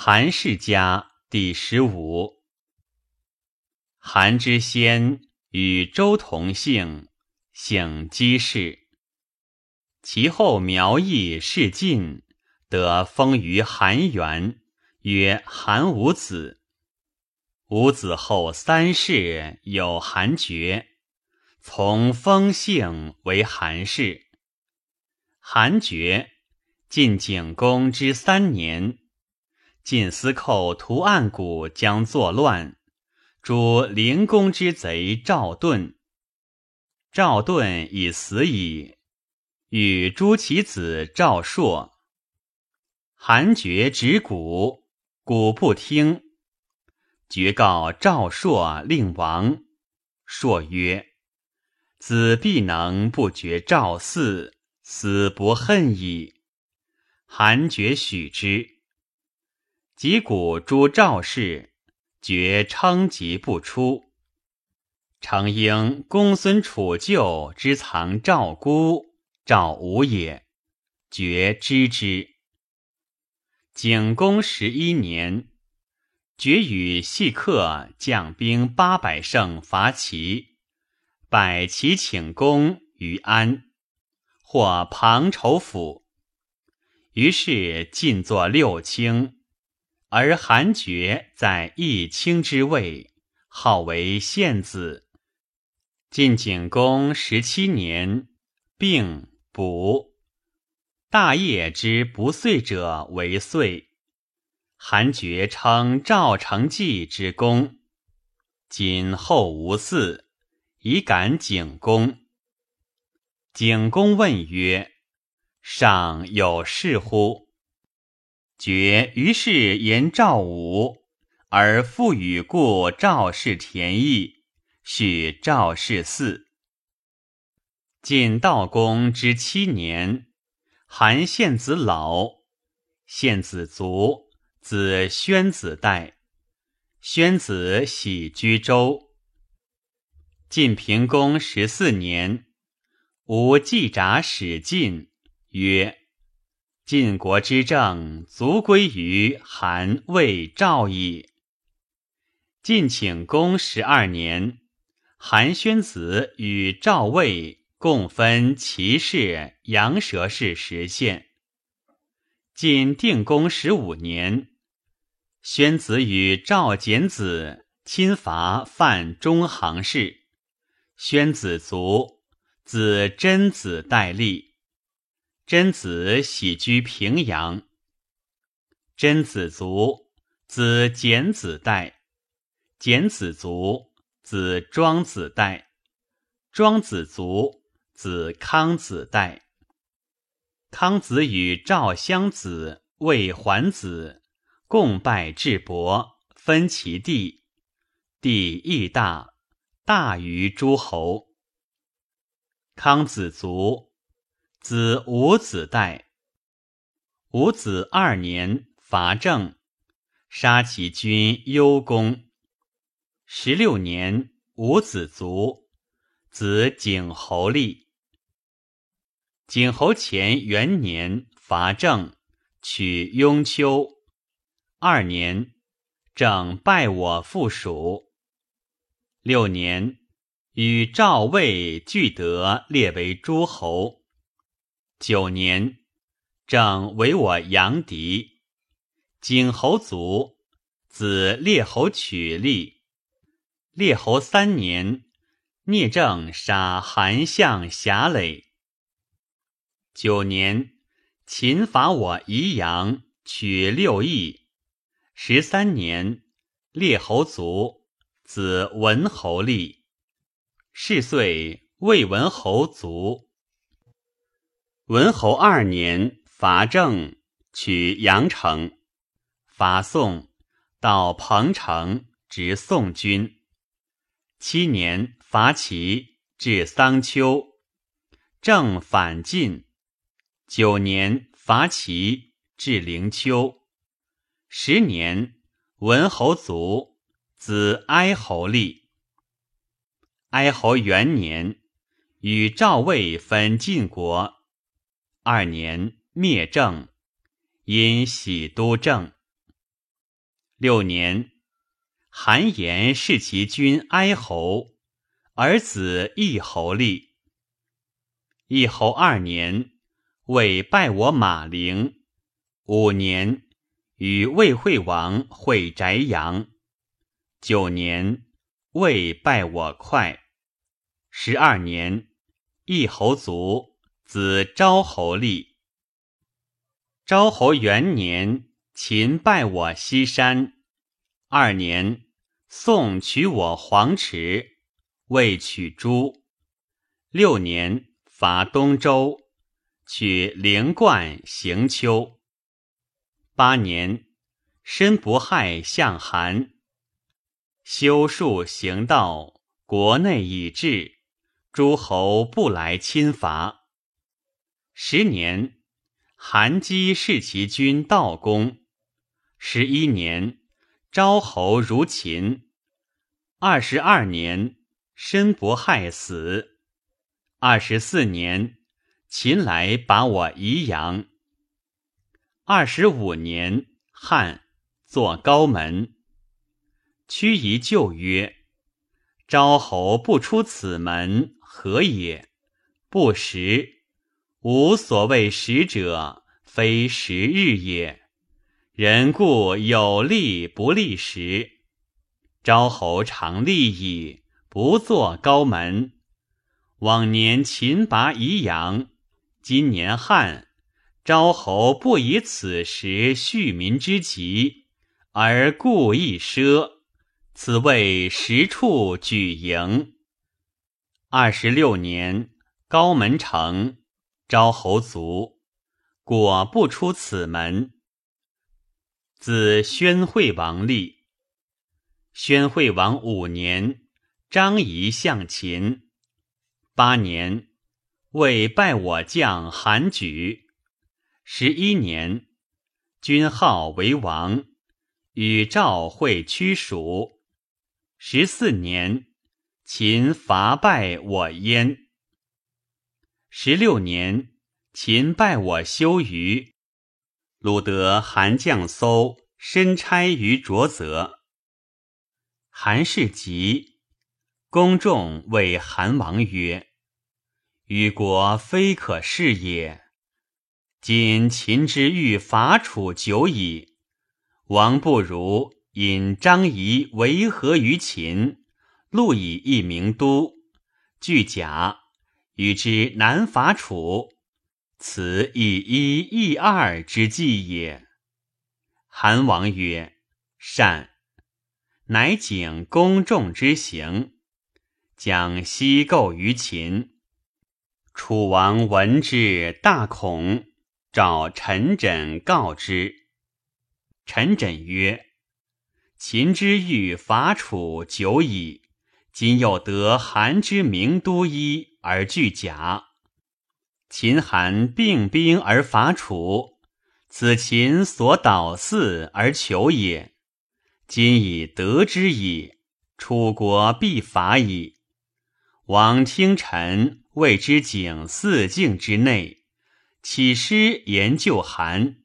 韩世家第十五。韩之先与周同姓，姓姬氏。其后苗裔世晋，得封于韩元，曰韩五子。五子后三世有韩厥，从封姓为韩氏。韩厥晋景公之三年。晋司寇屠岸贾，将作乱，诛灵公之贼赵盾。赵盾已死矣，与诛其子赵朔。韩厥执鼓，鼓不听，厥告赵朔令王。朔曰：“子必能不绝赵嗣，死不恨矣。”韩厥许之。及鼓诸赵氏，绝称疾不出。常应公孙楚旧之藏赵姑，赵武也，绝知之。景公十一年，绝与细客将兵八百乘伐齐，百齐请功于安，获庞仇府。于是进作六卿。而韩厥在义卿之位，号为献子。晋景公十七年，病卜。大业之不遂者为遂。韩厥称赵成纪之功。今后无嗣，以感景公。景公问曰：“上有事乎？”觉于是言赵武，而复与故赵氏田邑，许赵氏嗣。晋悼公之七年，韩献子老，献子卒，子宣子代。宣子喜居周。晋平公十四年，吴季札使晋曰。晋国之政，足归于韩魏赵矣。晋请公十二年，韩宣子与赵魏共分齐氏、阳蛇氏十县。晋定公十五年，宣子与赵简子侵伐犯中行氏，宣子卒，子真子代立。贞子喜居平阳。贞子卒，子简子代；简子卒，子庄子代；庄子卒，子康子代。康子与赵襄子、魏桓子共拜智伯，分其地，地亦大，大于诸侯。康子卒。子武子代。武子二年伐郑，杀其君幽公。十六年，武子卒，子景侯立。景侯前元年伐郑，取雍丘。二年，郑拜我附属。六年，与赵魏俱得列为诸侯。九年，正为我阳敌。景侯卒，子列侯取立。列侯三年，聂政杀韩相侠累。九年，秦伐我宜阳，取六邑。十三年，列侯卒，子文侯立。是岁，魏文侯卒。文侯二年伐郑，取阳城；伐宋，到彭城，执宋军。七年伐齐，至桑丘，郑反晋。九年伐齐，至灵丘。十年，文侯卒，子哀侯立。哀侯元年，与赵魏分晋国。二年灭郑，因喜都郑。六年，韩延弑其君哀侯，儿子义侯立。义侯二年，魏拜我马陵。五年，与魏惠王会翟阳。九年，魏拜我快。十二年，义侯卒，子昭侯立。昭侯元年。秦败我西山，二年，宋取我黄池，魏取诸。六年，伐东周，取灵冠、行丘。八年，申不害向韩，修树行道，国内已治，诸侯不来侵伐。十年，韩姬弑其君道公。十一年，昭侯如秦。二十二年，申不害死。二十四年，秦来把我宜阳。二十五年，汉作高门。屈夷就曰：“昭侯不出此门，何也？不食，无所谓食者，非食日也。”人固有利不利时，昭侯常利矣，不作高门。往年秦拔宜阳，今年汉，昭侯不以此时恤民之急，而故意奢，此谓实处举营。二十六年，高门成，昭侯卒，果不出此门。自宣惠王立。宣惠王五年，张仪向秦。八年，为拜我将韩举。十一年，君号为王，与赵会屈蜀。十四年，秦伐败我燕。十六年，秦败我修于。鲁得韩将搜身差于卓泽。韩氏急，公众谓韩王曰：“与国非可恃也。今秦之欲伐楚久矣，王不如引张仪为和于秦，录以一名都，据甲，与之南伐楚。”此以一易二之计也。韩王曰：“善。”乃景公众之行，将西构于秦。楚王闻之，大恐，召陈轸告之。陈轸曰：“秦之欲伐楚久矣，今又得韩之名都一而拒甲。”秦韩并兵而伐楚，此秦所导嗣而求也。今已得之矣，楚国必伐矣。王听臣谓之景四境之内，起师研究韩，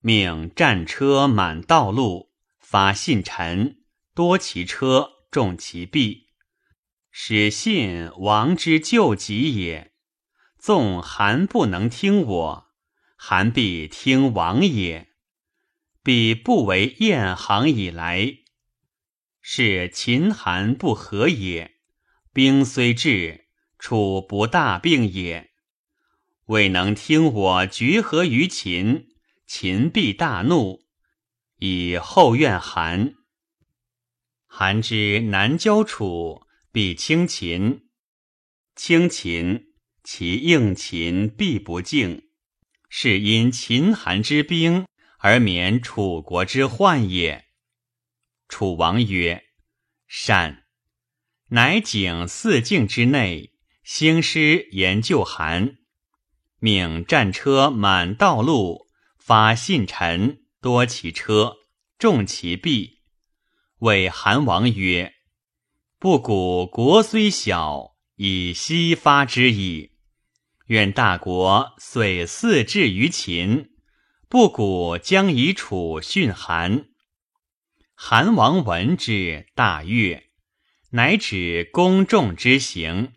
命战车满道路，发信臣，多其车，重其弊，使信王之救急也。纵韩不能听我，韩必听王也。必不为燕行以来，是秦韩不和也。兵虽至，楚不大病也。未能听我决和于秦，秦必大怒，以后怨韩。韩之南交楚，必轻秦，轻秦。其应秦必不敬，是因秦韩之兵而免楚国之患也。楚王曰：“善。”乃景四境之内，兴师研究韩，命战车满道路，发信臣，多其车，重其弊。谓韩王曰：“不古国虽小，以西发之矣。”愿大国遂四至于秦，不古将以楚训韩。韩王闻之，大悦，乃止公众之行。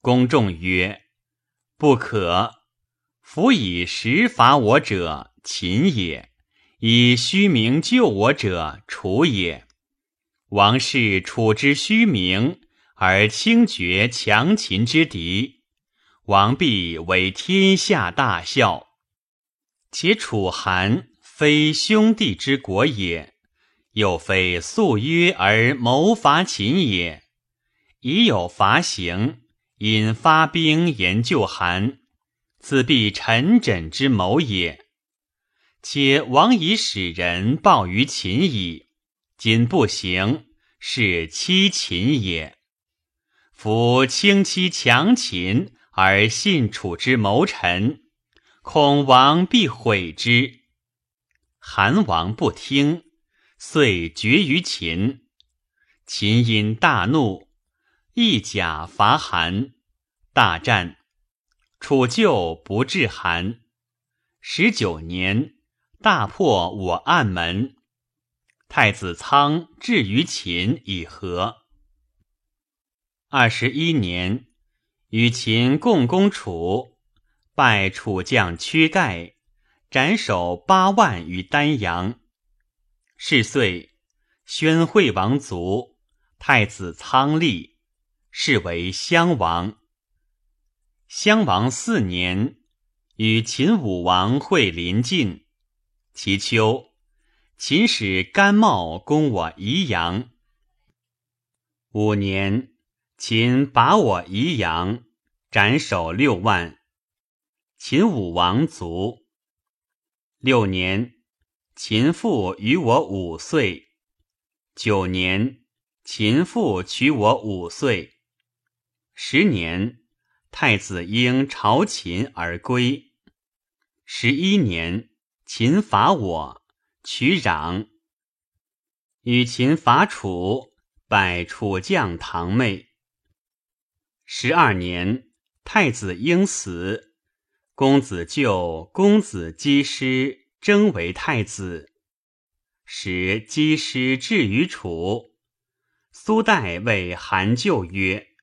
公众曰：“不可。夫以实伐我者，秦也；以虚名救我者，楚也。王室处之虚名，而轻绝强秦之敌，王必为天下大笑。且楚韩非兄弟之国也。”又非素约而谋伐秦也，已有伐行，因发兵研究韩，此必陈轸之谋也。且王以使人报于秦矣，今不行，是欺秦也。夫轻欺强秦而信楚之谋臣，恐王必毁之。韩王不听。遂决于秦，秦因大怒，一甲伐韩，大战，楚救不至韩。十九年，大破我暗门，太子仓至于秦以和。二十一年，与秦共攻楚，败楚将屈盖，斩首八万于丹阳。是岁，宣惠王卒，太子仓立，是为襄王。襄王四年，与秦武王会临晋。其秋，秦使甘茂攻我宜阳。五年，秦拔我宜阳，斩首六万。秦武王卒。六年。秦父与我五岁，九年，秦父娶我五岁，十年，太子婴朝秦而归。十一年，秦伐我，取壤。与秦伐楚，拜楚将堂妹。十二年，太子婴死，公子救公子姬师。征为太子，使姬师至于楚。苏代谓韩咎曰：“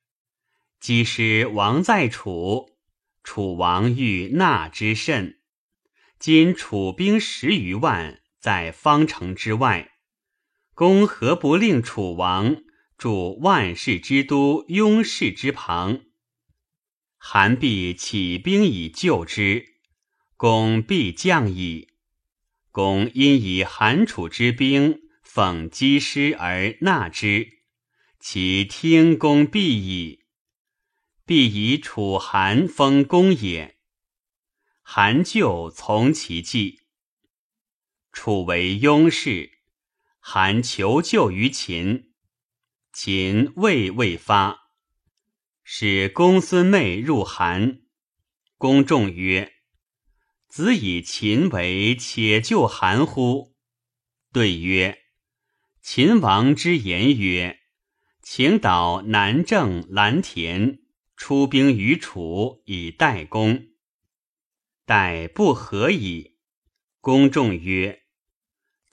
姬师王在楚，楚王欲纳之甚。今楚兵十余万在方城之外，公何不令楚王驻万世之都雍氏之旁？韩必起兵以救之，公必降矣。”公因以韩楚之兵讽击师而纳之，其听公必矣。必以楚韩封公也。韩就从其计。楚为雍氏，韩求救于秦，秦未未发，使公孙妹入韩。公众曰。子以秦为且救韩乎？对曰：秦王之言曰：“请导南郑蓝田，出兵于楚以待公。”待不何矣。公众曰：“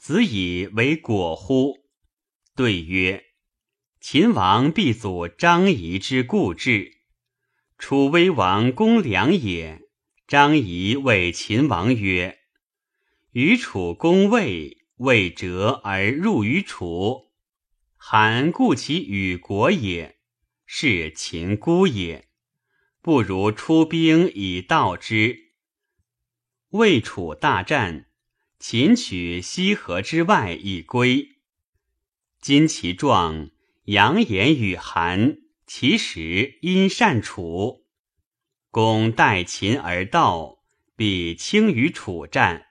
子以为果乎？”对曰：“秦王必阻张仪之故志，楚威王公良也。”张仪谓秦王曰：“与楚攻魏，魏折而入于楚。韩故其与国也，是秦孤也。不如出兵以道之。魏楚大战，秦取西河之外以归。今其状，扬言与韩，其实因善楚。”公待秦而道，必轻于楚战。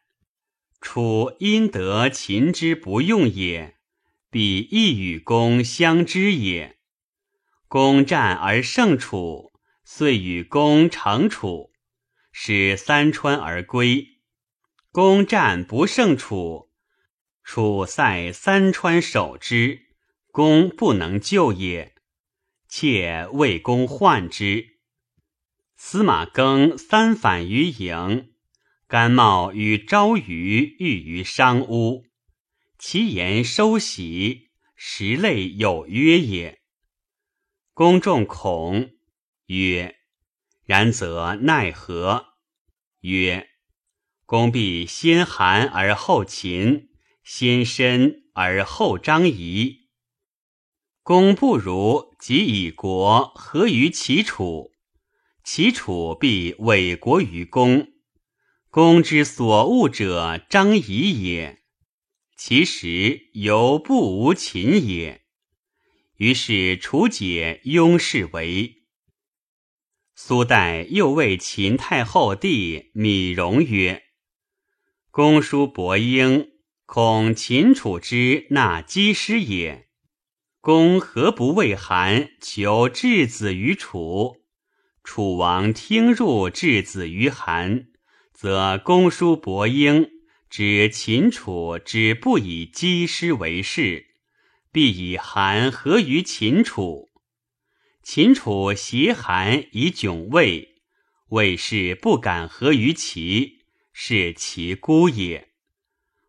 楚因得秦之不用也，必亦与公相知也。公战而胜楚，遂与公成楚，使三川而归。攻战不胜楚，楚塞三川守之，公不能救也。妾为公患之。司马更三反于营，甘茂与昭瑜遇于商屋，其言收喜，实类有约也。公众恐，曰：“然则奈何？”曰：“公必先韩而后秦，先申而后张仪。公不如即以国合于齐楚，齐楚必委国于公。公之所恶者张仪也，其实犹不无秦也。”于是楚解雍氏为。苏代又谓秦太后弟米荣曰：“公叔伯婴，恐秦楚之纳姬师也。公何不为韩求质子于楚？楚王听入质子于韩，则公叔伯婴指秦楚之不以姬师为事。”必以韩合于秦楚，秦楚挟韩以窘魏，魏氏不敢合于齐，是其孤也。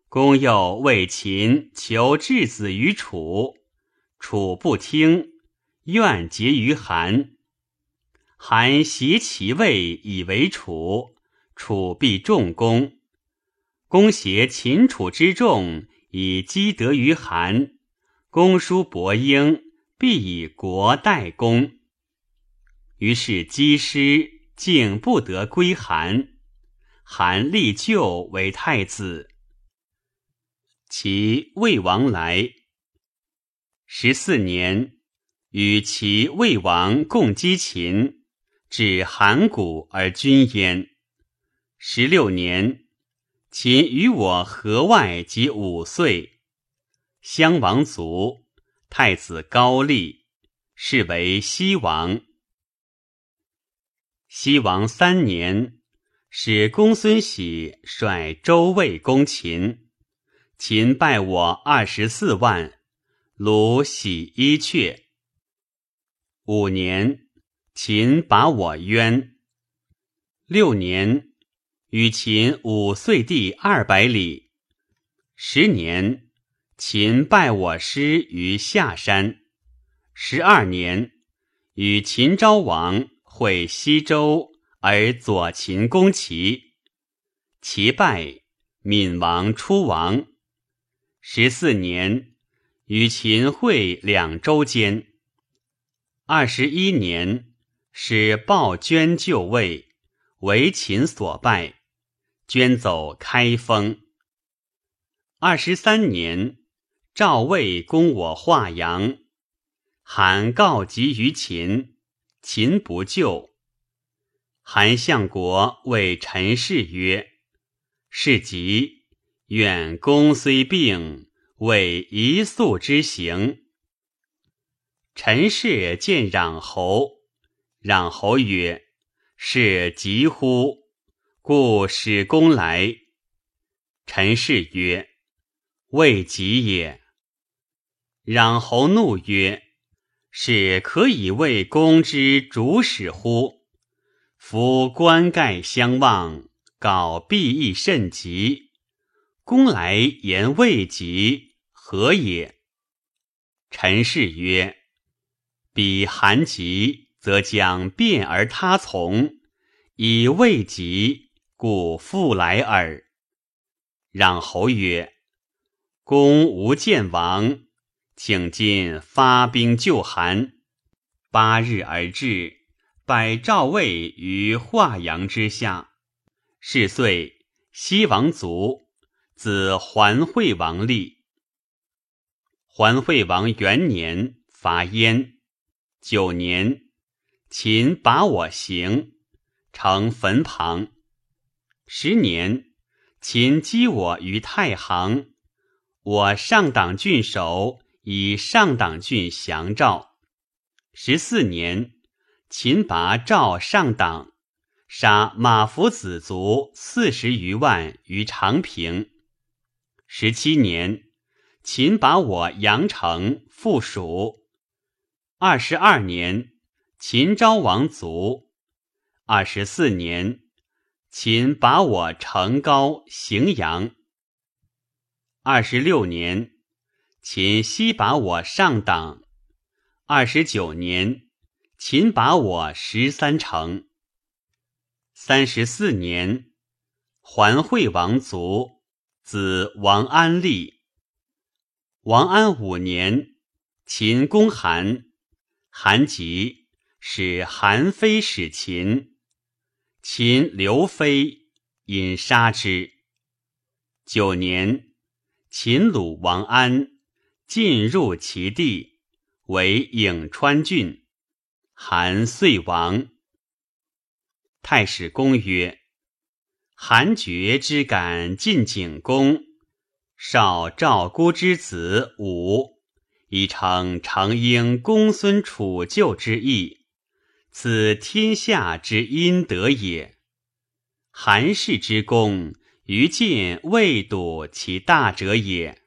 公又为秦求质子于楚，楚不听，愿结于韩。韩挟其魏以为楚，楚必重公。公挟秦楚之众以积德于韩。公叔伯婴必以国代公，于是姬师竟不得归韩。韩立就为太子。其魏王来十四年，与其魏王共击秦，至函谷而君焉。十六年，秦与我河外及五岁。襄王卒，太子高丽，是为西王。西王三年，使公孙喜率周魏攻秦，秦败我二十四万，虏喜一阙。五年，秦把我渊。六年，与秦五岁地二百里。十年。秦败我师于下山，十二年，与秦昭王会西周，而左秦攻齐，齐败，闵王出亡。十四年，与秦会两周间。二十一年，使鲍捐就位，为秦所败，捐走开封。二十三年。赵魏攻我华阳，韩告急于秦，秦不救。韩相国谓陈氏曰：“是急，愿公虽病，为一宿之行。”陈氏见攘侯，攘侯曰：“是急乎？故使公来。”陈氏曰：“未急也。”攘侯怒曰：“是可以为公之主使乎？夫冠盖相望，稿必亦甚急。公来言未及，何也？”陈氏曰：“彼韩急，则将变而他从；以未及，故复来耳。”攘侯曰：“公无见王。”请今发兵救韩，八日而至，摆赵魏于华阳之下。是岁，西王卒，子桓惠王立。桓惠王元年，伐燕。九年，秦拔我行，城坟旁。十年，秦击我于太行，我上党郡守。以上党郡降赵。十四年，秦拔赵上党，杀马服子族四十余万于长平。十七年，秦拔我阳城附属。二十二年，秦昭王卒。二十四年，秦拔我成高荥阳。二十六年，秦西拔我上党。二十九年，秦拔我十三城。三十四年，桓惠王卒，子王安立。王安五年，秦攻韩，韩急，使韩非使秦，秦刘非，引杀之。九年，秦鲁王安，进入其地，为颍川郡。韩遂亡。太史公曰：韩厥之敢进景公，少赵孤之子武，以成成应公孙楚旧之意，此天下之阴德也。韩氏之功。于晋未睹其大者也，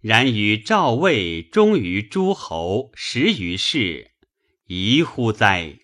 然与赵魏忠于诸侯十余世，宜乎哉？